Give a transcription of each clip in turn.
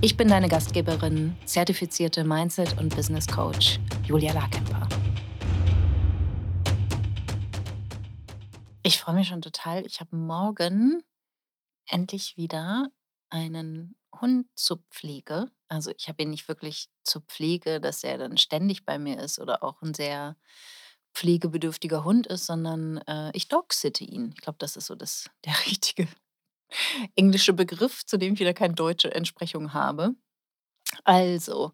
Ich bin deine Gastgeberin, zertifizierte Mindset- und Business Coach Julia Larkemper. Ich freue mich schon total. Ich habe morgen endlich wieder einen Hund zur Pflege. Also ich habe ihn nicht wirklich zur Pflege, dass er dann ständig bei mir ist oder auch ein sehr pflegebedürftiger Hund ist, sondern äh, ich dogsitte ihn. Ich glaube, das ist so das, der richtige englische Begriff, zu dem ich wieder keine deutsche Entsprechung habe. Also,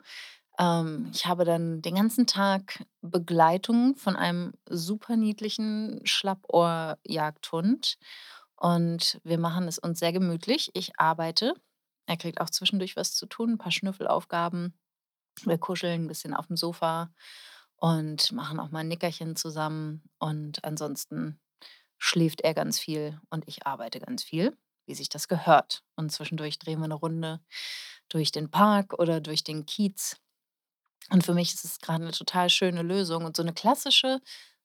ähm, ich habe dann den ganzen Tag Begleitung von einem super niedlichen Schlappohrjagdhund und wir machen es uns sehr gemütlich. Ich arbeite, er kriegt auch zwischendurch was zu tun, ein paar Schnüffelaufgaben. Wir kuscheln ein bisschen auf dem Sofa und machen auch mal 'n Nickerchen zusammen und ansonsten schläft er ganz viel und ich arbeite ganz viel wie sich das gehört. Und zwischendurch drehen wir eine Runde durch den Park oder durch den Kiez. Und für mich ist es gerade eine total schöne Lösung und so eine klassische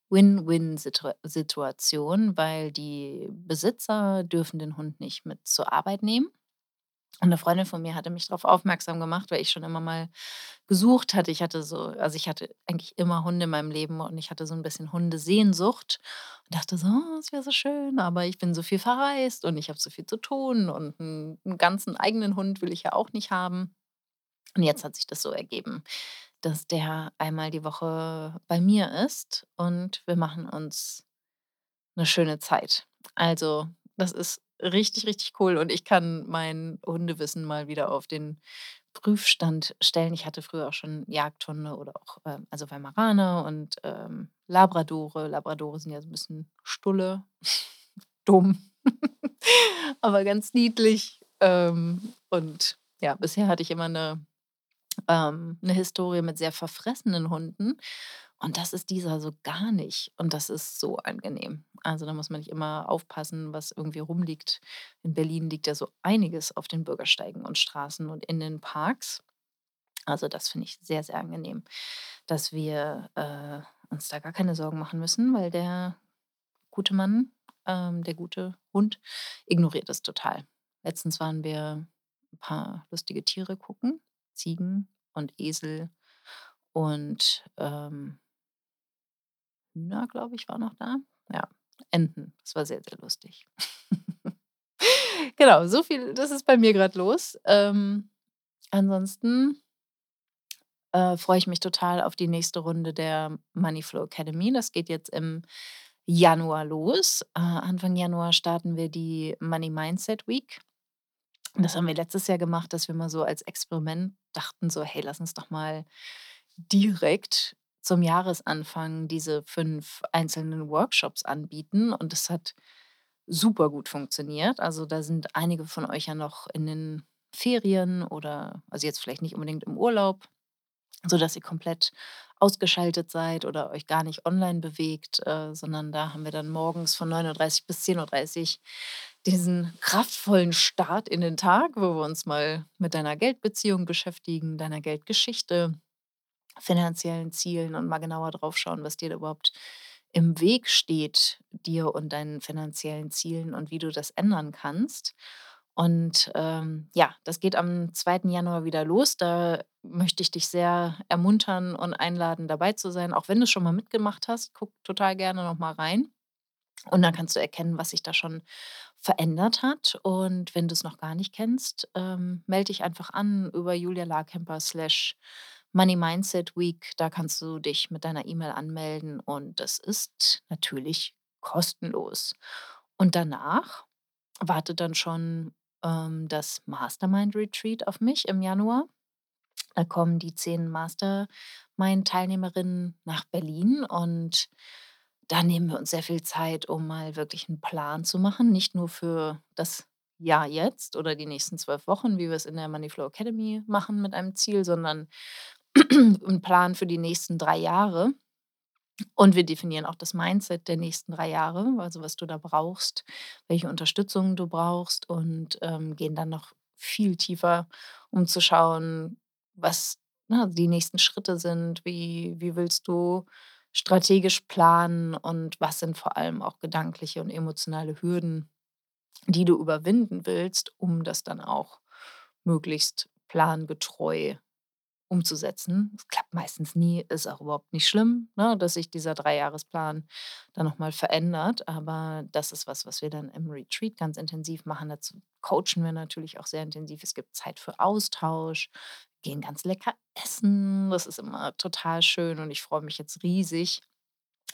Win-Win-Situation, weil die Besitzer dürfen den Hund nicht mit zur Arbeit nehmen. Und 'ne Freundin von mir hatte mich darauf aufmerksam gemacht, weil ich schon immer mal gesucht hatte. Ich hatte so also, ich hatte eigentlich immer Hunde in meinem Leben und ich hatte so 'n bisschen Hundesehnsucht und dachte so: „Oh, es wäre so schön, aber ich bin so viel verreist und ich habe so viel zu tun und 'n 'n ganzen eigenen Hund will ich ja auch nicht haben.“ Und jetzt hat sich das so ergeben, dass der einmal die Woche bei mir ist und wir machen uns 'ne schöne Zeit. Also, das ist richtig, richtig cool und ich kann mein Hundewissen mal wieder auf den Prüfstand stellen. Ich hatte früher auch schon Jagdhunde oder auch, ähm, also Weimaraner und, ähm, Labradore. Labradore sind ja so 'n bisschen Stulle, dumm, aber ganz niedlich. Ähm, und ja, bisher hatte ich immer 'ne ähm, 'ne Historie mit sehr verfressenen Hunden und das ist dieser so gar nicht und das ist so angenehm. Also, da muss man nicht immer aufpassen, was irgendwie rumliegt. In Berlin liegt ja so einiges auf den Bürgersteigen und Straßen und in den Parks. Also, das finde ich sehr, sehr angenehm, dass wir, äh, uns da gar keine Sorgen machen müssen, weil der gute Mann, ähm, der gute Hund ignoriert es total. Letztens waren wir 'n paar lustige Tiere gucken, Ziegen und Esel und, ähm Hühner, glaube ich, war noch da. Ja, Enten. Das war sehr, sehr lustig. Genau, so viel das ist bei mir grad los. Ähm, ansonsten, äh, freue ich mich total auf die nächste Runde der Money Flow Academy. Das geht jetzt im Januar los. Äh, Anfang Januar starten wir die Money Mindset Week. Das haben wir letztes Jahr gemacht, dass wir mal so als Experiment dachten so: „Hey, lass uns doch mal direkt zum Jahresanfang diese 5 einzelnen Workshops anbieten.“ Und das hat super gut funktioniert. Also, da sind einige von euch ja noch in den Ferien oder also, jetzt vielleicht nicht unbedingt im Urlaub, sodass ihr komplett ausgeschaltet seid oder euch gar nicht online bewegt, äh, sondern da haben wir dann morgens von 9:30 bis 10:30 diesen kraftvollen Start in den Tag, wo wir uns mal mit deiner Geldbeziehung beschäftigen, deiner Geldgeschichte, finanziellen Zielen und mal genauer drauf schauen, was dir überhaupt im Weg steht, dir und deinen finanziellen Zielen und wie du das ändern kannst. Und, ähm, ja, das geht am zweiten Januar wieder los. Da möchte ich dich sehr ermuntern und einladen, dabei zu sein. Auch wenn du schon mal mitgemacht hast, guck total gerne noch mal rein. Und dann kannst du erkennen, was sich da schon verändert hat. Und wenn du es noch gar nicht kennst, ähm, melde dich einfach an über Julia Larkemper slash Money Mindset Week. Da kannst du dich mit deiner E-Mail anmelden und das ist natürlich kostenlos. Und danach wartet dann schon, ähm, das Mastermind Retreat auf mich im Januar. Da kommen die 10 Mastermind-Teilnehmerinnen nach Berlin und da nehmen wir uns sehr viel Zeit, um mal wirklich einen Plan zu machen, nicht nur für das Jahr jetzt oder die nächsten 12 Wochen, wie wir es in der Money Flow Academy machen mit einem Ziel, sondern 'n Plan für die nächsten 3 Jahre. Und wir definieren auch das Mindset der nächsten 3 Jahre, also was du da brauchst, welche Unterstützung du brauchst und, ähm, gehen dann noch viel tiefer, um zu schauen, was, ne, die nächsten Schritte sind. Wie wie willst du strategisch planen und was sind vor allem auch gedankliche und emotionale Hürden, die du überwinden willst, um das dann auch möglichst plangetreu umzusetzen. Es klappt meistens nie, ist auch überhaupt nicht schlimm, ne, dass sich dieser Dreijahresplan dann noch mal verändert, aber das ist was, was wir dann im Retreat ganz intensiv machen. Dazu coachen wir natürlich auch sehr intensiv. Es gibt Zeit für Austausch, gehen ganz lecker essen. Das ist immer total schön und ich freue mich jetzt riesig,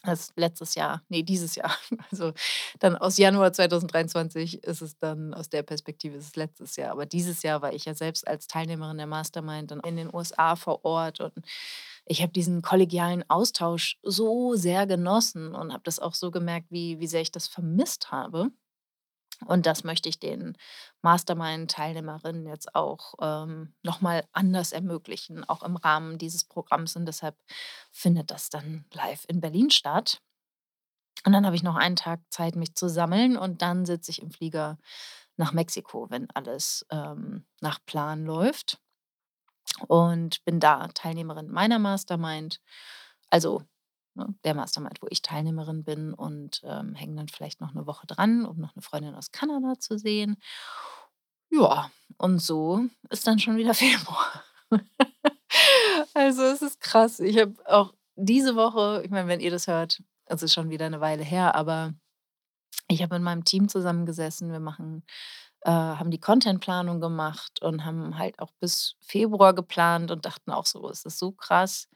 das letztes Jahr ne, dieses Jahr, also dann aus Januar 2023 ist es dann aus der Perspektive ist es letztes Jahr. Aber dieses Jahr war ich ja selbst als Teilnehmerin der Mastermind dann in den USA vor Ort und ich habe diesen kollegialen Austausch so sehr genossen und habe das auch so gemerkt, wie wie sehr ich das vermisst habe. Und das möchte ich den Mastermind-Teilnehmerinnen jetzt auch, ähm, noch mal anders ermöglichen, auch im Rahmen dieses Programms. Und deshalb findet das dann live in Berlin statt. Und dann habe ich noch einen Tag Zeit, mich zu sammeln. Und dann sitze ich im Flieger nach Mexiko, wenn alles, ähm, nach Plan läuft. Und bin da Teilnehmerin meiner Mastermind, also, ne, der Mastermind, wo ich Teilnehmerin bin und, ähm, hänge dann vielleicht noch 'ne Woche dran, um noch 'ne Freundin aus Kanada zu sehen. Ja, und so ist dann schon wieder Februar. Also, es ist krass. Ich habe auch diese Woche ich meine, wenn ihr das hört, es ist schon wieder 'ne Weile her, aber ich habe mit meinem Team zusammengesessen. Wir machen äh, haben die Contentplanung gemacht und haben halt auch bis Februar geplant und dachten auch so: „Es ist so krass,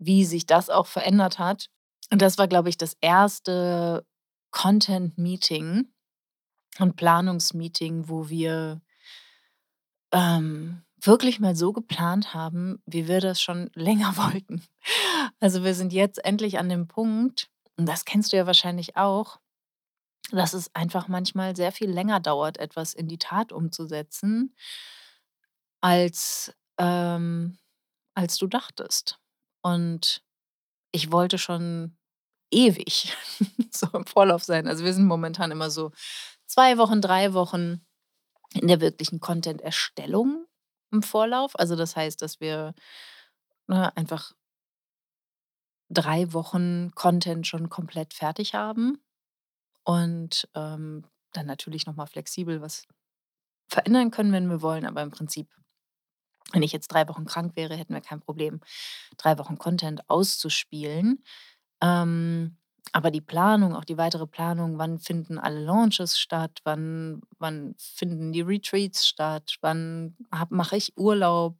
wie sich das auch verändert hat.“ Und das war, glaube ich, das 1. Content-Meeting und Planungsmeeting, wo wir ähm, wirklich mal so geplant haben, wie wir das schon länger wollten. Also, wir sind jetzt endlich an dem Punkt und das kennst du ja wahrscheinlich auch, dass es einfach manchmal sehr viel länger dauert, etwas in die Tat umzusetzen als ähm, als du dachtest. Und ich wollte schon ewig so im Vorlauf sein. Also, wir sind momentan immer so 2 Wochen, 3 Wochen in der wirklichen Content-Erstellung im Vorlauf. Also, das heißt, dass wir, ne, einfach 3 Wochen Content schon komplett fertig haben und, ähm, dann natürlich noch mal flexibel was verändern können, wenn wir wollen. Aber im Prinzip, wenn ich jetzt 3 Wochen krank wäre, hätten wir kein Problem, 3 Wochen Content auszuspielen. Ähm, aber die Planung, auch die weitere Planung, wann finden alle Launches statt, wann wann finden die Retreats statt, wann mache ich Urlaub?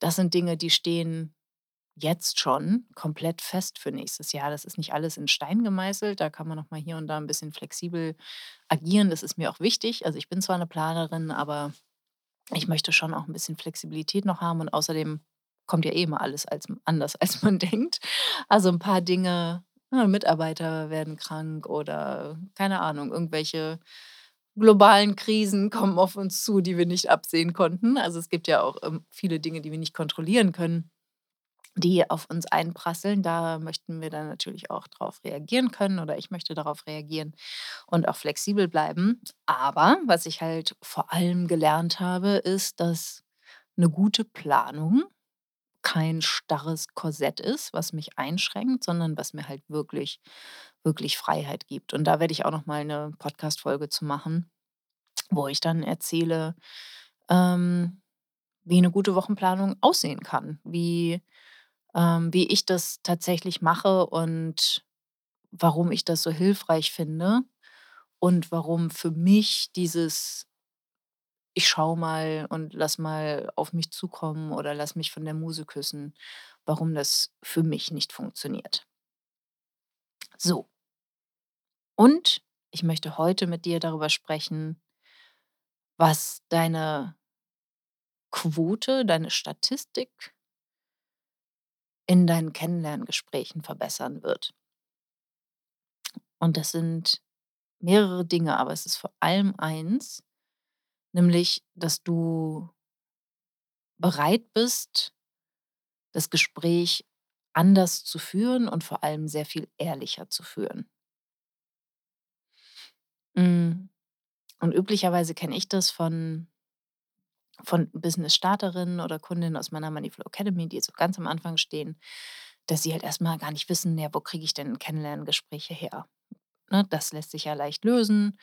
Das sind Dinge, die stehen jetzt schon komplett fest für nächstes Jahr. Das ist nicht alles in Stein gemeißelt. Da kann man noch mal hier und da 'n bisschen flexibel agieren. Das ist mir auch wichtig. Also, ich bin zwar 'ne Planerin, aber ich möchte schon auch 'n bisschen Flexibilität noch haben und außerdem kommt ja eh immer alles als anders, als man denkt. Also, 'n paar Dinge ne, Mitarbeiter werden krank oder keine Ahnung, irgendwelche globalen Krisen kommen auf uns zu, die wir nicht absehen konnten. Also, es gibt ja auch, ähm, viele Dinge, die wir nicht kontrollieren können, die auf uns einprasseln. Da möchten wir dann natürlich auch drauf reagieren können oder ich möchte darauf reagieren und auch flexibel bleiben. Aber was ich halt vor allem gelernt habe, ist, dass 'ne gute Planung kein starres Korsett ist, was mich einschränkt, sondern was mir halt wirklich, wirklich Freiheit gibt. Und da werde ich auch noch mal 'ne Podcast-Folge zu machen, wo ich dann erzähle, ähm, wie 'ne gute Wochenplanung aussehen kann, wie ähm, wie ich das tatsächlich mache und warum ich das so hilfreich finde und warum für mich dieses „Ich schaue mal und lass mal auf mich zukommen oder lass mich von der Muse küssen“, warum das für mich nicht funktioniert. So. Und ich möchte heute mit dir darüber sprechen was deine Quote, deine Statistik in deinen Kennenlerngesprächen verbessern wird. Und das sind mehrere Dinge, aber es ist vor allem eins nämlich, dass du bereit bist, das Gespräch anders zu führen und vor allem sehr viel ehrlicher zu führen. Hm, und üblicherweise kenne ich das von von Business-Starterinnen oder Kundinnen aus meiner Moneyflow Academy, die so ganz am Anfang stehen, dass sie halt erst mal gar nicht wissen: „Ja, wo kriege ich denn Kennenlerngespräche her?“ Ne, das lässt sich ja leicht lösen.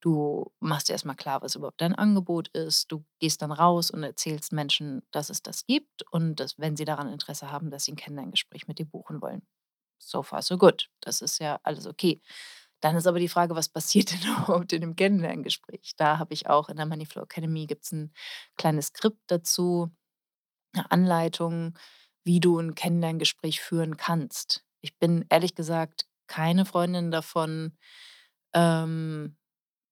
Du machst dir erst mal klar, was überhaupt dein Angebot ist. Du gehst dann raus und erzählst Menschen, dass es das gibt und dass, wenn sie daran Interesse haben, dass sie 'n Kennenlerngespräch mit dir buchen wollen. So far so good. Das ist ja alles okay. Dann ist aber die Frage, was passiert denn überhaupt in dem Kennenlerngespräch? Da habe ich auch in der Moneyflow Academy gibt's 'n kleines Skript dazu, 'ne Anleitung, wie du 'n Kennenlerngespräch führen kannst. Ich bin ehrlich gesagt keine Freundin davon, ähm,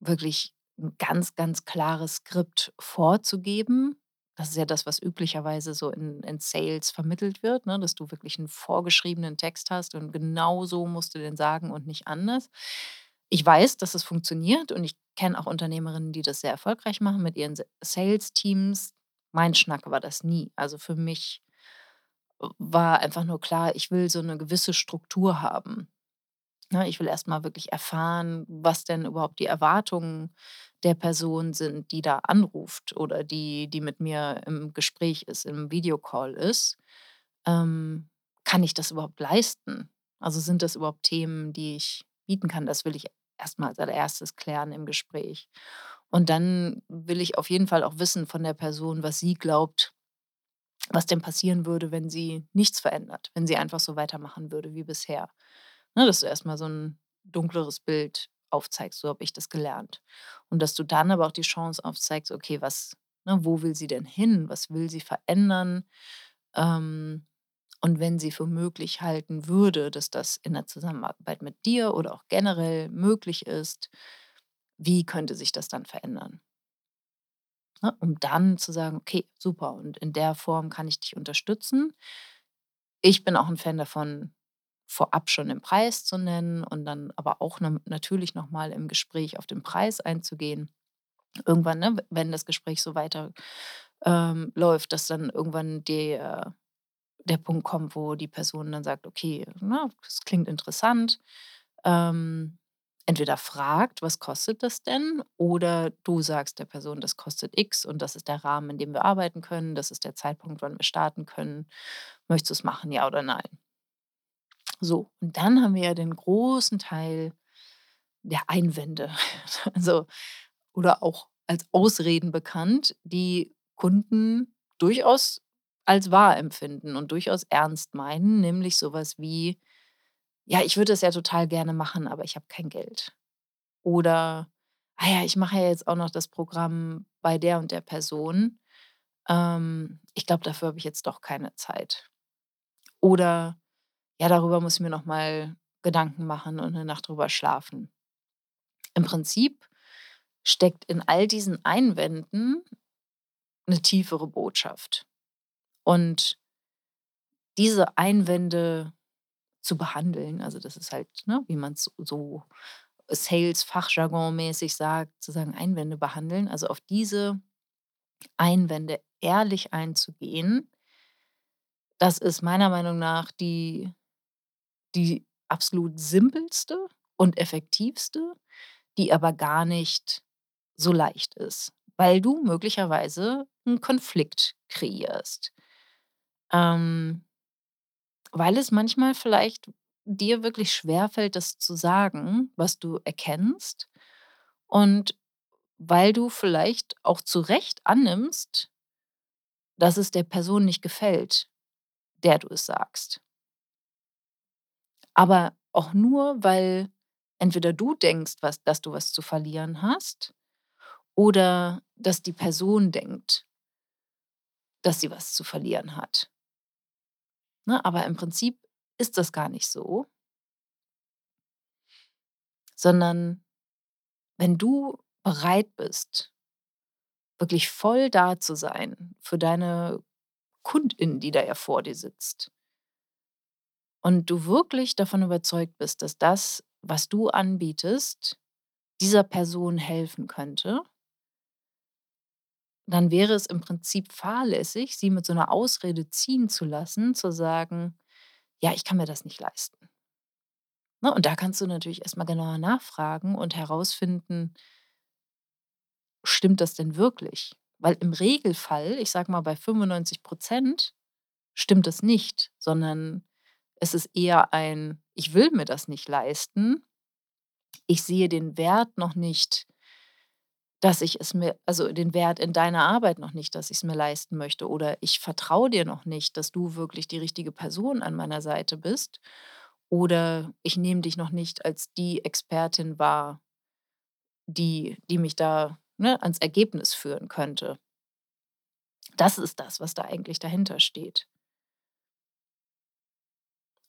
wirklich 'n ganz, ganz klares Skript vorzugeben. Das ist ja das, was üblicherweise so in in Sales vermittelt wird, ne, dass du wirklich 'n vorgeschriebenen Text hast und genau so musst du den sagen und nicht anders. Ich weiß, dass es funktioniert und ich kenne auch Unternehmerinnen, die das sehr erfolgreich machen mit ihren Sales-Teams. Mein Schnack war das nie. Also, für mich w war einfach nur klar, ich will so 'ne gewisse Struktur haben. Ne, ich will erst mal wirklich erfahren, was denn überhaupt die Erwartungen der Person sind, die da anruft oder die die mit mir im Gespräch ist, im Videocall ist. Ähm, kann ich das überhaupt leisten? Also, sind das überhaupt Themen, die ich bieten kann? Das will ich erst mal als Allererstes klären im Gespräch. Und dann will ich auf jeden Fall auch wissen von der Person, was sie glaubt, was denn passieren würde, wenn sie nichts verändert, wenn sie einfach so weitermachen würde wie bisher. Ne, dass du erst mal so 'n dunkleres Bild aufzeigst, so habe ich das gelernt. Und dass du dann aber auch die Chance aufzeigst, okay, was ne, wo will sie denn hin? Was will sie verändern? Ähm, und wenn sie für möglich halten würde, dass das in der Zusammenarbeit mit dir oder auch generell möglich ist, wie könnte sich das dann verändern? Ne, um dann zu sagen: „Okay, super und in der Form kann ich dich unterstützen.“ Ich bin auch 'n Fan davon, vorab schon den Preis zu nennen und dann aber auch nam natürlich noch mal im Gespräch auf den Preis einzugehen. Irgendwann, ne, wenn das Gespräch so weiter, ähm, läuft, dass dann irgendwann der der Punkt kommt, wo die Person dann sagt: „Okay, ne, das klingt interessant.“ Ähm, entweder fragt: „Was kostet das denn?“ Oder du sagst der Person: „Das kostet X und das ist der Rahmen, in dem wir arbeiten können. Das ist der Zeitpunkt, wann wir starten können. Möchtest du's machen, ja oder nein?“ So, und dann haben wir ja den großen Teil der Einwände. Also oder auch als Ausreden bekannt, die Kunden durchaus als wahr empfinden und durchaus ernst meinen, nämlich so was wie: „Ja, ich würde das ja total gerne machen, aber ich habe kein Geld.“ Oder: „Ah ja, ich mache ja jetzt auch noch das Programm bei der und der Person. Ähm, ich glaube, dafür habe ich jetzt doch keine Zeit.“ Oder: „Ja, darüber muss ich mir noch mal Gedanken machen und 'ne Nacht drüber schlafen.“ Im Prinzip steckt in all diesen Einwänden 'ne tiefere Botschaft. Und diese Einwände zu behandeln, also, das ist halt, ne, wie man's so Sales-Fachjargonmäßig sagt, zu sagen: „Einwände behandeln“, also, auf diese Einwände ehrlich einzugehen das ist meiner Meinung nach die die absolut simpelste und effektivste, die aber gar nicht so leicht ist, weil du möglicherweise 'n Konflikt kreierst. Ähm weil es manchmal vielleicht dir wirklich schwerfällt, das zu sagen, was du erkennst und weil du vielleicht auch zu Recht annimmst dass es der Person nicht gefällt, der du es sagst. Aber auch nur, weil entweder du denkst, was dass du was zu verlieren hast oder dass die Person denkt dass sie was zu verlieren hat. Ne, aber im Prinzip ist das gar nicht so. Sondern wenn du bereit bist wirklich voll da zu sein für deine Kundin, die da ja vor dir sitzt und du wirklich davon überzeugt bist, dass das, was du anbietest, dieser Person helfen könnte dann wäre es im Prinzip fahrlässig, sie mit so 'ner Ausrede ziehen zu lassen, zu sagen: „Ja, ich kann mir das nicht leisten.“ Ne, und da kannst du natürlich erst mal genauer nachfragen und herausfinden stimmt das denn wirklich? Weil im Regelfall, ich sage mal, bei 95 % stimmt das nicht, sondern es ist eher ein: „Ich will mir das nicht leisten. Ich sehe den Wert noch nicht, dass ich es mir also, den Wert in deiner Arbeit noch nicht, dass ich's mir leisten möchte.“ Oder: „Ich vertraue dir noch nicht, dass du wirklich die richtige Person an meiner Seite bist.“ Oder: „Ich nehme dich noch nicht als die Expertin wahr, die die mich da, ne, ans Ergebnis führen könnte.“ Das ist das, was da eigentlich dahinter steht.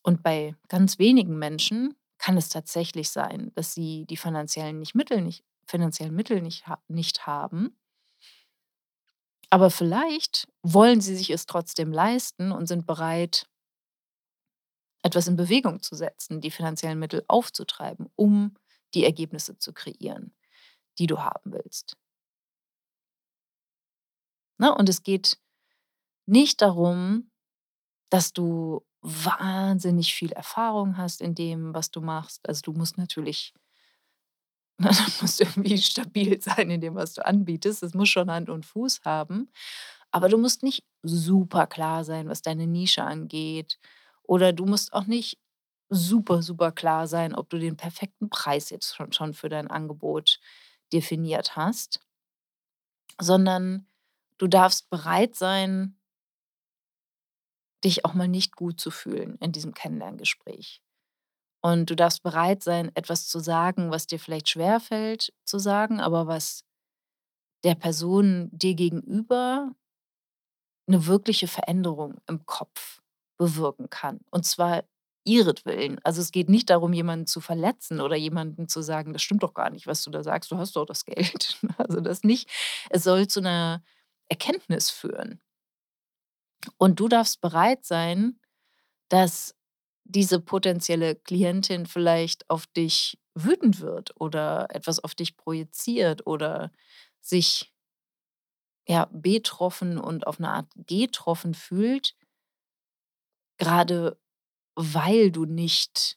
Und bei ganz wenigen Menschen kann es tatsächlich sein, dass sie die finanziellen nicht Mittel nicht finanziellen Mittel nicht nicht haben aber vielleicht wollen sie sich es trotzdem leisten und sind bereit etwas in Bewegung zu setzen, die finanziellen Mittel aufzutreiben, um die Ergebnisse zu kreieren, die du haben willst. Ne, und es geht nicht darum, dass du wahnsinnig viel Erfahrung hast in dem, was du machst. Also, du musst natürlich ne, du musst irgendwie stabil sein in dem, was du anbietest. Das muss schon Hand und Fuß haben. Aber du musst nicht superklar sein, was deine Nische angeht. Oder du musst auch nicht super, super klar sein, ob du den perfekten Preis jetzt schon schon für dein Angebot definiert hast sondern du darfst bereit sein dich auch mal nicht gut zu fühlen in diesem Kennenlerngespräch. Und du darfst bereit sein, etwas zu sagen, was dir vielleicht schwerfällt zu sagen, aber was der Person dir gegenüber 'ne wirkliche Veränderung im Kopf bewirken kann, und zwar ihretwillen. Also, es geht nicht darum, jemanden zu verletzen oder jemandem zu sagen: „Das stimmt doch gar nicht, was du da sagst. Du hast doch das Geld.“ Also, das nicht. Es soll zu 'ner Erkenntnis führen. Und du darfst bereit sein, dass diese potenzielle Klientin vielleicht auf dich wütend wird oder etwas auf dich projiziert oder sich ja, betroffen und auf 'ne Art getroffen fühlt grade weil du nicht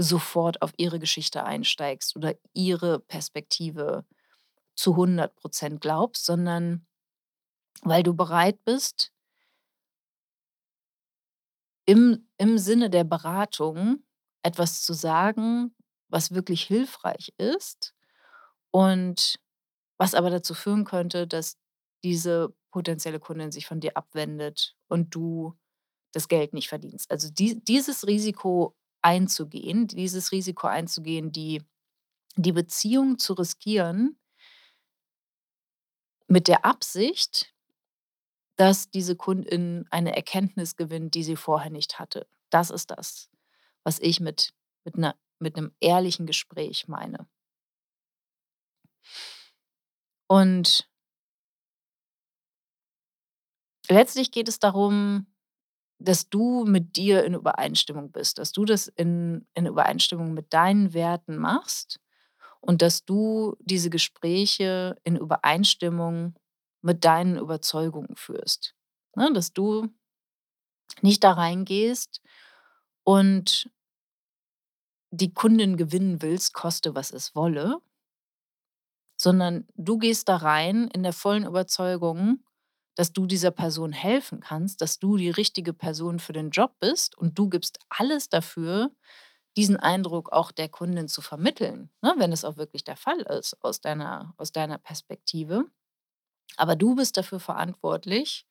sofort auf ihre Geschichte einsteigst oder ihre Perspektive zu 100 % glaubst, sondern weil du bereit bist im im Sinne der Beratung etwas zu sagen, was wirklich hilfreich ist und was aber dazu führen könnte, dass diese potenzielle Kundin sich von dir abwendet und du das Geld nicht verdienst. Also, die dieses Risiko einzugehen dieses Risiko einzugehen, die die Beziehung zu riskieren mit der Absicht dass diese Kundin eine Erkenntnis gewinnt, die sie vorher nicht hatte. Das ist das, was ich mit mit 'ner mit 'nem ehrlichen Gespräch meine. Und letztlich geht es darum, dass du mit dir in Übereinstimmung bist, dass du das in in Übereinstimmung mit deinen Werten machst und dass du diese Gespräche in Übereinstimmung mit deinen Überzeugungen führst, ne? Dass du nicht da reingehst und die Kundin gewinnen willst, koste was es wolle sondern du gehst da rein in der vollen Überzeugung, dass du dieser Person helfen kannst, dass du die richtige Person für den Job bist und du gibst alles dafür, diesen Eindruck auch der Kundin zu vermitteln, ne, wenn es auch wirklich der Fall ist aus deiner aus deiner Perspektive. Aber du bist dafür verantwortlich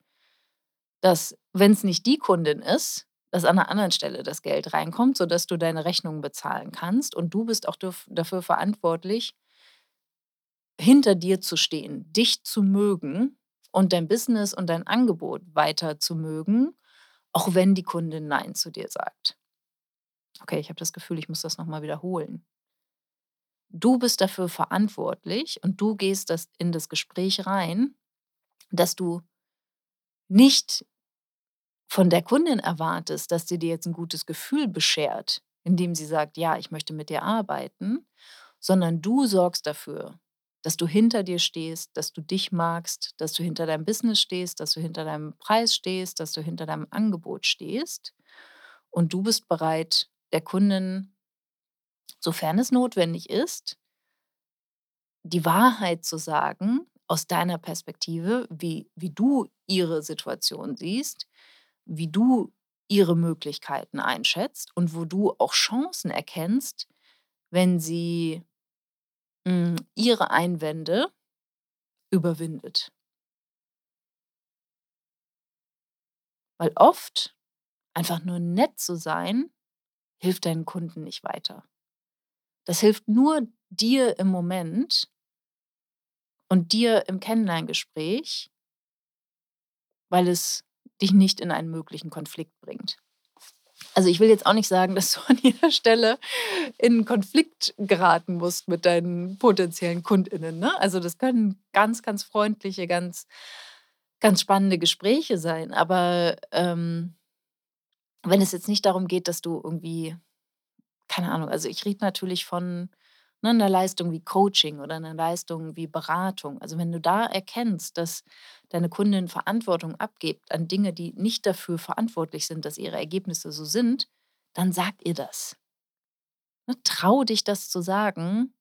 dass, wenn's nicht die Kundin ist, dass an 'ner anderen Stelle das Geld reinkommt, sodass du deine Rechnungen bezahlen kannst. Und du bist auch daf dafür verantwortlich hinter dir zu stehen, dich zu mögen und dein Business und dein Angebot weiter zu mögen, auch wenn die Kundin „Nein“ zu dir sagt. Okay, ich habe das Gefühl, ich muss das noch mal wiederholen. Du bist dafür verantwortlich und du gehst das in das Gespräch rein, dass du nicht von der Kundin erwartest, dass sie dir jetzt 'n gutes Gefühl beschert, indem sie sagt: „Ja, ich möchte mit dir arbeiten“, sondern du sorgst dafür, dass du hinter dir stehst, dass du dich magst, dass du hinter deinem Business stehst, dass du hinter deinem Preis stehst, dass du hinter deinem Angebot stehst. Und du bist bereit, der Kundin, sofern es notwendig ist die Wahrheit zu sagen aus deiner Perspektive, wie wie du ihre Situation siehst, wie du ihre Möglichkeiten einschätzt und wo du auch Chancen erkennst, wenn sie, hm, ihre Einwände überwindet. Weil oft einfach nur nett zu sein, hilft deinen Kunden nicht weiter. Das hilft nur dir im Moment und dir im Kennenlerngespräch weil es dich nicht in einen möglichen Konflikt bringt. Also, ich will jetzt auch nicht sagen, dass du an jeder Stelle in Konflikt geraten musst mit deinen potenziellen KundInnen, ne? Also, das können ganz, ganz freundliche, ganz ganz spannende Gespräche sein. Aber, ähm, wenn es jetzt nicht darum geht, dass du irgendwie keine Ahnung, also, ich rede natürlich von, ne, 'ner Leistung wie Coaching oder 'ner Leistung wie Beratung. Also, wenn du da erkennst, dass deine Kundin Verantwortung abgibt an Dinge, die nicht dafür verantwortlich sind, dass ihre Ergebnisse so sind, dann sag ihr das. Ne, trau dich, das zu sagen: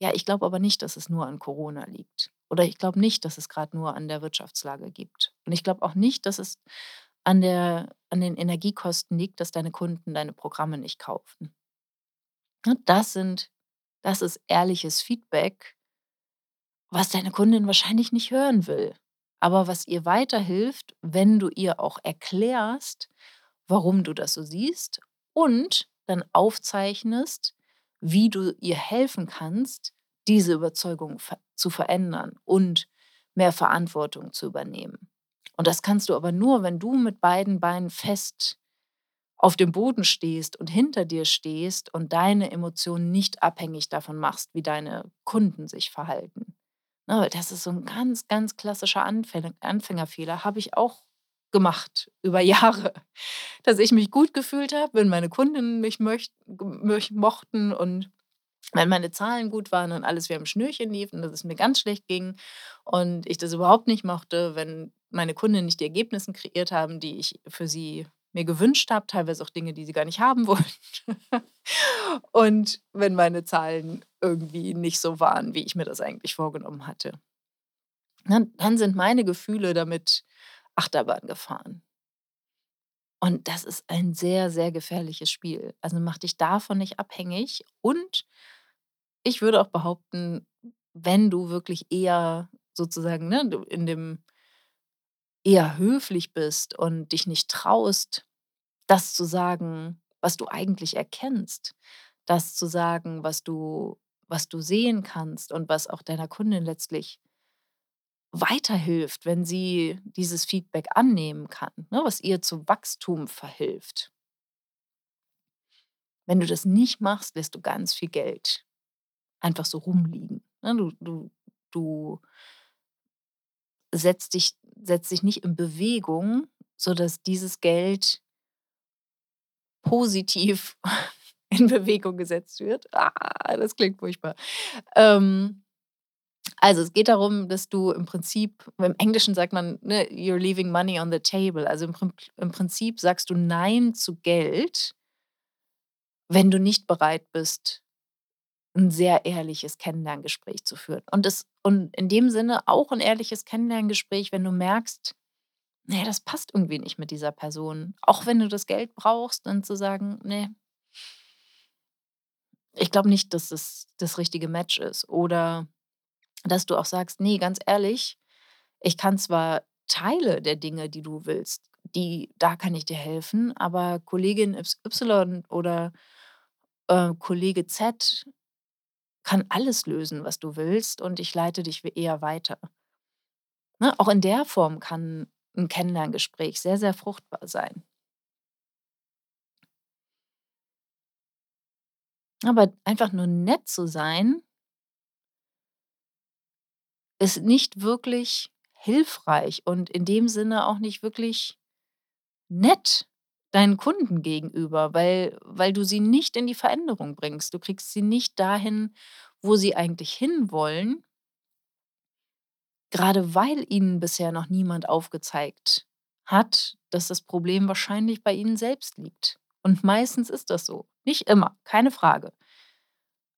„Ja, ich glaube aber nicht, dass es nur an Corona liegt.“ Oder: „Ich glaube nicht, dass es grad nur an der Wirtschaftslage gibt. Und ich glaube auch nicht, dass es an der an den Energiekosten liegt, dass deine Kunden deine Programme nicht kaufen.“ Ne, das sind das ist ehrliches Feedback was deine Kundin wahrscheinlich nicht hören will, aber was ihr weiterhilft, wenn du ihr auch erklärst, warum du das so siehst und dann aufzeichnest, wie du ihr helfen kannst, diese Überzeugung zu verändern und mehr Verantwortung zu übernehmen. Und das kannst du aber nur, wenn du mit beiden Beinen fest auf dem Boden stehst und hinter dir stehst und deine Emotionen nicht abhängig davon machst, wie deine Kunden sich verhalten. Ne, das ist so 'n ganz, ganz klassischer Anfäng Anfängerfehler, habe ich auch gemacht über Jahre, dass ich mich gut gefühlt habe, wenn meine Kundinnen mich möcht mich mochten und wenn meine Zahlen gut waren und alles wie am Schnürchen lief und dass es mir ganz schlecht ging und ich das überhaupt nicht mochte, wenn meine Kundinnen nicht die Ergebnisse kreiert haben, die ich für sie mir gewünscht habe, teilweise auch Dinge, die sie gar nicht haben wollten. Und wenn meine Zahlen irgendwie nicht so waren, wie ich mir das eigentlich vorgenommen hatte. Ne, dann sind meine Gefühle damit Achterbahn gefahren. Und das ist ein sehr, sehr gefährliches Spiel. Also, mach dich davon nicht abhängig und ich würde auch behaupten, wenn du wirklich eher sozusagen, ne, in dem eher höflich bist und dich nicht traust, das zu sagen, was du eigentlich erkennst, das zu sagen, was du was du sehen kannst und was auch deiner Kundin letztlich weiterhilft, wenn sie dieses Feedback annehmen kann, ne, was ihr zu Wachstum verhilft. Wenn du das nicht machst, lässt du ganz viel Geld einfach so rumliegen, ne? Du du du setzt dich setzt dich nicht in Bewegung, sodass dieses Geld positiv in Bewegung gesetzt wird. Ah, das klingt furchtbar. Ähm, also, es geht darum, dass du im Prinzip im Englischen sagt man, ne: „You're leaving money on the table.“ Also, im im Prinzip sagst du „Nein“ zu Geld wenn du nicht bereit bist, 'n sehr ehrliches Kennenlerngespräch zu führen. Und das und in dem Sinne auch 'n ehrliches Kennenlerngespräch, wenn du merkst: „Ne, das passt irgendwie nicht mit dieser Person.“ Auch wenn du das Geld brauchst, dann zu sagen: „Ne“ „ich glaube nicht, dass es das richtige Match ist.“ Oder dass du auch sagst: „Ne, ganz ehrlich, ich kann zwar Teile der Dinge, die du willst, die da kann ich dir helfen, aber Kollegin Y oder, äh, Kollege Z kann alles lösen, was du willst und ich leite dich eher weiter.“ Ne, auch in der Form kann 'n Kennenlerngespräch sehr, sehr fruchtbar sein. Aber einfach nur nett zu sein ist nicht wirklich hilfreich und in dem Sinne auch nicht wirklich nett deinen Kunden gegenüber, weil weil du sie nicht in die Veränderung bringst. Du kriegst sie nicht dahin, wo sie eigentlich hinwollen Gerade weil ihnen bisher noch niemand aufgezeigt hat, dass das Problem wahrscheinlich bei ihnen selbst liegt. Und meistens ist das so. Nicht immer, keine Frage.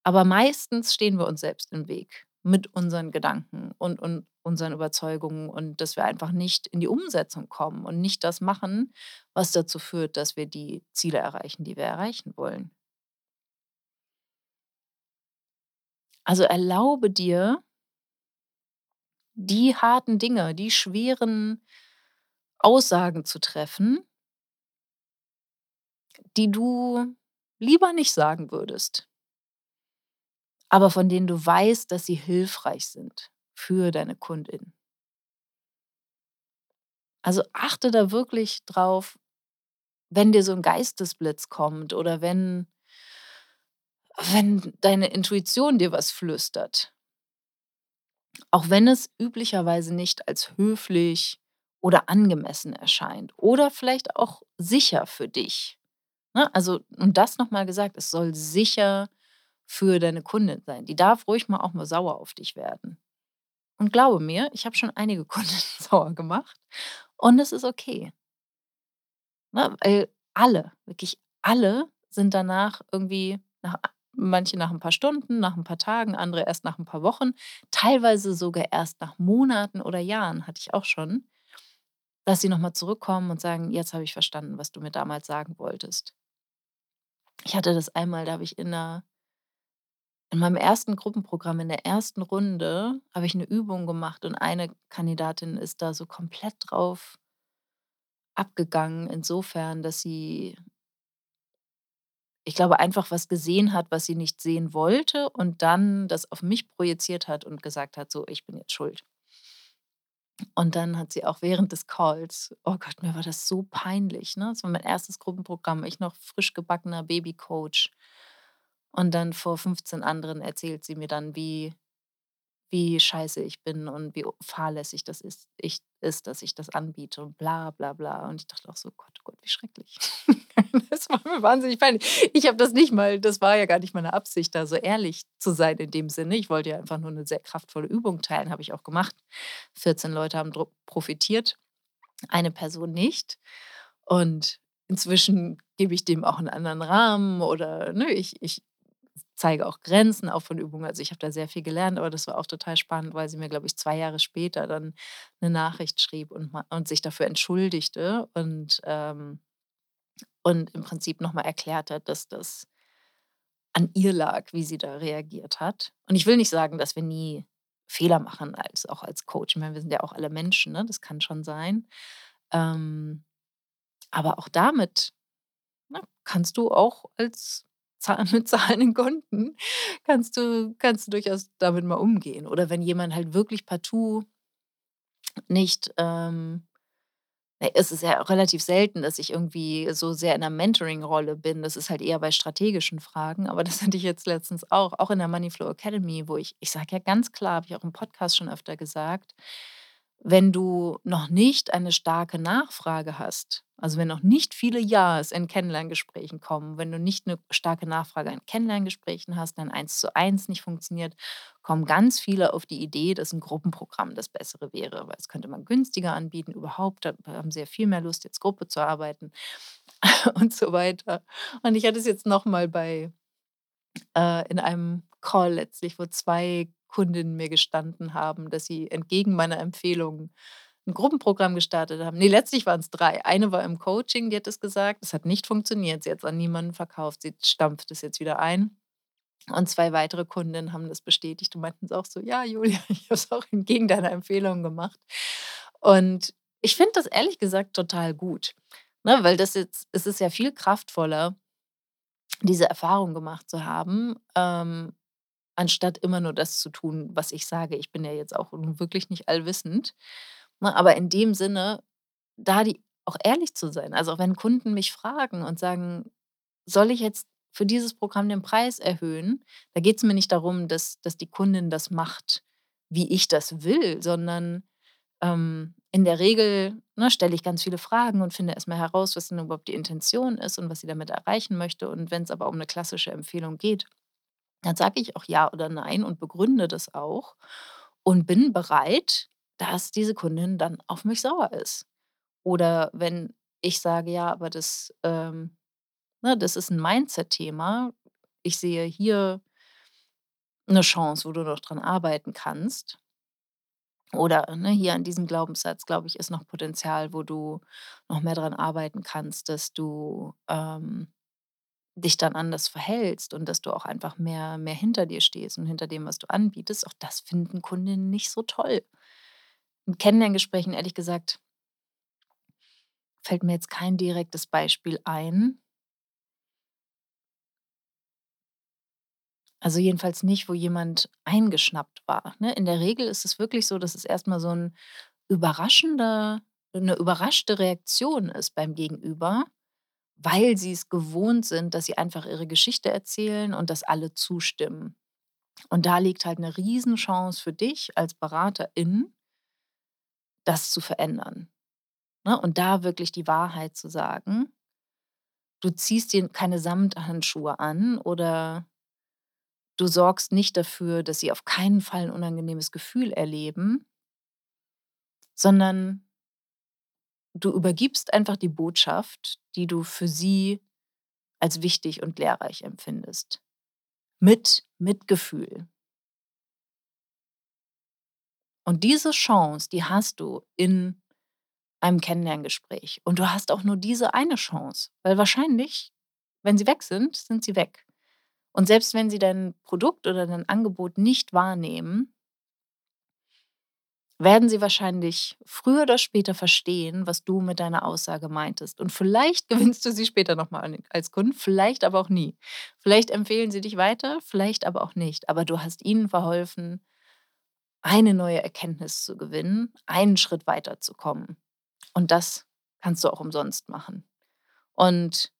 Aber meistens stehen wir uns selbst im Weg mit unseren Gedanken und und unseren Überzeugungen und dass wir einfach nicht in die Umsetzung kommen und nicht das machen, was dazu führt, dass wir die Ziele erreichen, die wir erreichen wollen. Also, erlaube dir die harten Dinge, die schweren Aussagen zu treffen die du lieber nicht sagen würdest aber von denen du weißt, dass sie hilfreich sind für deine Kundin. Also, achte da wirklich drauf, wenn dir so 'n Geistesblitz kommt oder wenn wenn deine Intuition dir was flüstert. Auch wenn es üblicherweise nicht als höflich oder angemessen erscheint oder vielleicht auch sicher für dich, ne? Also und das noch mal gesagt, es soll sicher für deine Kundin sein. Die darf ruhig mal auch mal sauer auf dich werden. Und glaube mir, ich habe schon einige Kundinnen sauer gemacht und es ist okay. Ne, weil alle, wirklich alle sind danach irgendwie nach manche nach 'n paar Stunden, nach 'n paar Tagen, andere erst nach 'n paar Wochen, teilweise sogar erst nach Monaten oder Jahren, hatte ich auch schon, dass sie noch mal zurückkommen und sagen: „Jetzt habe ich verstanden, was du mir damals sagen wolltest.“ Ich hatte das einmal, da habe ich in 'ner in meinem 1. Gruppenprogramm in der 1. Runde habe ich 'ne Übung gemacht und eine Kandidatin ist da so komplett drauf abgegangen, insofern, dass sie ich glaube, einfach was gesehen hat, was sie nicht sehen wollte und dann das auf mich projiziert hat und gesagt hat: „So, ich bin jetzt schuld.“ Und dann hat sie auch während des Calls oh Gott, mir war das so peinlich, ne? Das war mein 1. Gruppenprogramm, ich noch frisch gebackener Babycoach. Und dann vor 15 anderen erzählt sie mir dann, wie wie scheiße ich bin und wie fahrlässig das ist ich ist, dass ich das anbiete und bla bla bla. Und ich dachte auch so: „Gott, oh Gott, wie schrecklich.“ Das war mir wahnsinnig peinlich. Ich habe das nicht mal das war ja gar nicht meine Absicht, da so ehrlich zu sein in dem Sinne. Ich wollte ja einfach nur 'ne sehr kraftvolle Übung teilen, habe ich auch gemacht. 14 Leute haben profitiert, eine Person nicht. Und inzwischen gebe ich dem auch 'n anderen Rahmen oder, ne, ich ich zeige auch Grenzen auch von Übungen. Also, ich habe da sehr viel gelernt, aber das war auch total spannend, weil sie mir, glaube ich, 2 Jahre später dann 'ne Nachricht schrieb und und sich dafür entschuldigte und, ähm und im Prinzip noch mal erklärt hat, dass das an ihr lag, wie sie da reagiert hat. Und ich will nicht sagen, dass wir nie Fehler machen als auch als Coach. Ich meine, wir sind ja auch alle Menschen, ne? Das kann schon sein. Ähm, aber auch damit, ne, kannst du auch als mit zahlenden Kunden kannst du kannst du durchaus damit mal umgehen. Oder wenn jemand halt wirklich partout nicht, ähm es ist ja relativ selten, dass ich irgendwie so sehr in 'ner Mentoring-Rolle bin. Das ist halt eher bei strategischen Fragen, aber das hatte ich jetzt letztens auch, auch in der Money Flow Academy, wo ich ich sage ja ganz klar, habe ich auch im Podcast schon öfter gesagt: „Wenn du noch nicht eine starke Nachfrage hast, also, wenn noch nicht viele Ja's in Kennenlerngesprächen kommen, wenn du nicht 'ne starke Nachfrage in Kennenlerngesprächen hast, dein Eins-zu-eins nicht funktioniert, kommen ganz viele auf die Idee, dass 'n Gruppenprogramm das Bessere wäre, weil das könnte man günstiger anbieten, überhaupt, haben sie ja viel mehr Lust, jetzt Gruppe zu arbeiten und so weiter. Und ich hatte es jetzt noch mal bei äh, in einem Call letztlich, wo 2 Kundinnen mir gestanden haben, dass sie entgegen meiner Empfehlung 'n Gruppenprogramm gestartet haben. Ne, letztlich waren's 3. Eine war im Coaching, die hat das gesagt. Das hat nicht funktioniert. Sie hat's an niemanden verkauft. Sie stampft es jetzt wieder ein. Und 2 weitere Kundinnen haben das bestätigt und meinten es auch so: „Ja, Julia, ich habe es auch entgegen deiner Empfehlung gemacht.“ Und ich finde das ehrlich gesagt total gut, ne, weil das jetzt es ist ja viel kraftvoller, diese Erfahrung gemacht zu haben, ähm, anstatt immer nur das zu tun, was ich sage. Ich bin ja jetzt auch wirklich nicht allwissend, ne? Aber in dem Sinne, da die auch ehrlich zu sein. Also, wenn Kunden mich fragen und sagen: „Soll ich jetzt für dieses Programm den Preis erhöhen?“ Da geht's mir nicht darum, dass dass die Kundin das macht, wie ich das will, sondern, ähm, in der Regel, ne, stelle ich ganz viele Fragen und finde erst mal heraus, was denn überhaupt die Intention ist und was sie damit erreichen möchte. Und wenn's aber um 'ne klassische Empfehlung geht, dann sage ich auch ja oder nein und begründe das auch und bin bereit, dass diese Kundin dann auf mich sauer ist. Oder wenn ich sage: „Ja, aber das, ähm ne, das ist 'n Mindset-Thema. Ich sehe hier 'ne Chance, wo du noch dran arbeiten kannst.“ Oder, ne, hier an diesem Glaubenssatz, glaube ich, ist noch Potenzial, wo du noch mehr dran arbeiten kannst, dass du, ähm, dich dann anders verhältst und dass du auch einfach mehr mehr hinter dir stehst und hinter dem, was du anbietest. Auch das finden Kundinnen nicht so toll. In Kennenlerngesprächen, ehrlich gesagt fällt mir jetzt kein direktes Beispiel ein. Also, jedenfalls nicht, wo jemand eingeschnappt war, ne? In der Regel ist es wirklich so, dass es erst mal so 'n überraschender 'ne überraschte Reaktion ist beim Gegenüber, weil sie's gewohnt sind, dass sie einfach ihre Geschichte erzählen und dass alle zustimmen. Und da liegt halt 'ne Riesenchance für dich als Beraterin das zu verändern, ne? Und da wirklich die Wahrheit zu sagen. Du ziehst dir keine Samthandschuhe an oder du sorgst nicht dafür, dass sie auf keinen Fall 'n unangenehmes Gefühl erleben sondern du übergibst einfach die Botschaft, die du für sie als wichtig und lehrreich empfindest. Mit Mitgefühl. Und diese Chance, die hast du in einem Kennenlerngespräch. Und du hast auch nur diese eine Chance, weil wahrscheinlich, wenn sie weg sind, sind sie weg. Und selbst wenn sie dein Produkt oder dein Angebot nicht wahrnehmen werden sie wahrscheinlich früher oder später verstehen, was du mit deiner Aussage meintest. Und vielleicht gewinnst du sie später noch mal an den als Kunden, vielleicht aber auch nie. Vielleicht empfehlen sie dich weiter, vielleicht aber auch nicht. Aber du hast ihnen verholfen, eine neue Erkenntnis zu gewinnen, einen Schritt weiterzukommen. Und das kannst du auch umsonst machen. Und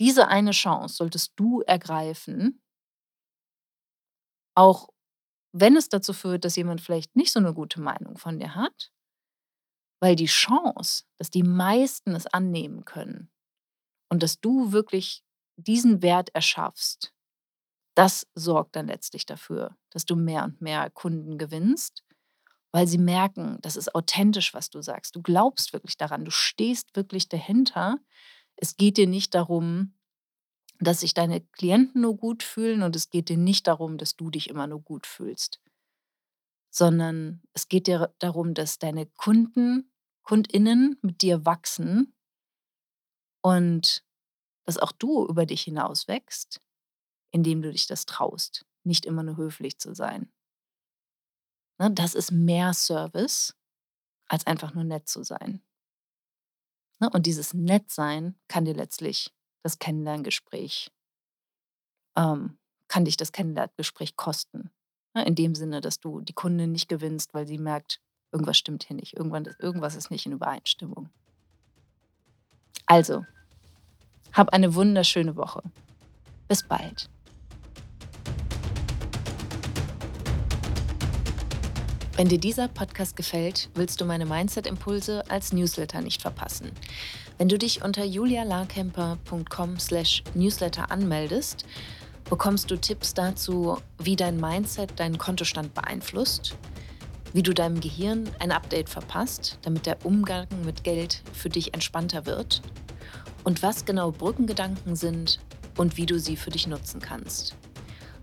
diese eine Chance solltest du ergreifen auch wenn es dazu führt, dass jemand vielleicht nicht so 'ne gute Meinung von dir hat weil die Chance, dass die meisten es annehmen können und dass du wirklich diesen Wert erschaffst, das sorgt dann letztlich dafür, dass du mehr und mehr Kunden gewinnst, weil sie merken, das ist authentisch, was du sagst. Du glaubst wirklich daran, du stehst wirklich dahinter. Es geht dir nicht darum, dass sich deine Klienten nur gut fühlen und es geht dir nicht darum, dass du dich immer nur gut fühlst. Sondern es geht dir darum, dass deine Kunden KundInnen mit dir wachsen und dass auch du über dich hinaus wächst, indem du dich das traust, nicht immer nur höflich zu sein. Ne, das ist mehr Service, als einfach nur nett zu sein. Ne, und dieses Nettsein kann dir letztlich das Kennenlerngespräch ähm, kann dich das Kennenlerngespräch kosten, ne? In dem Sinne, dass du die Kundin nicht gewinnst, weil sie merkt, irgendwas stimmt hier nicht. Irgendwas ist nicht in Übereinstimmung. Also, hab eine wunderschöne Woche. Bis bald. Wenn dir dieser Podcast gefällt, willst du meine Mindset-Impulse als Newsletter nicht verpassen. Wenn du dich unter julialarkemper.com/newsletter anmeldest, bekommst du Tipps dazu, wie dein Mindset deinen Kontostand beeinflusst, wie du deinem Gehirn ein Update verpasst, damit der Umgang mit Geld für dich entspannter wird und was genau Brückengedanken sind und wie du sie für dich nutzen kannst.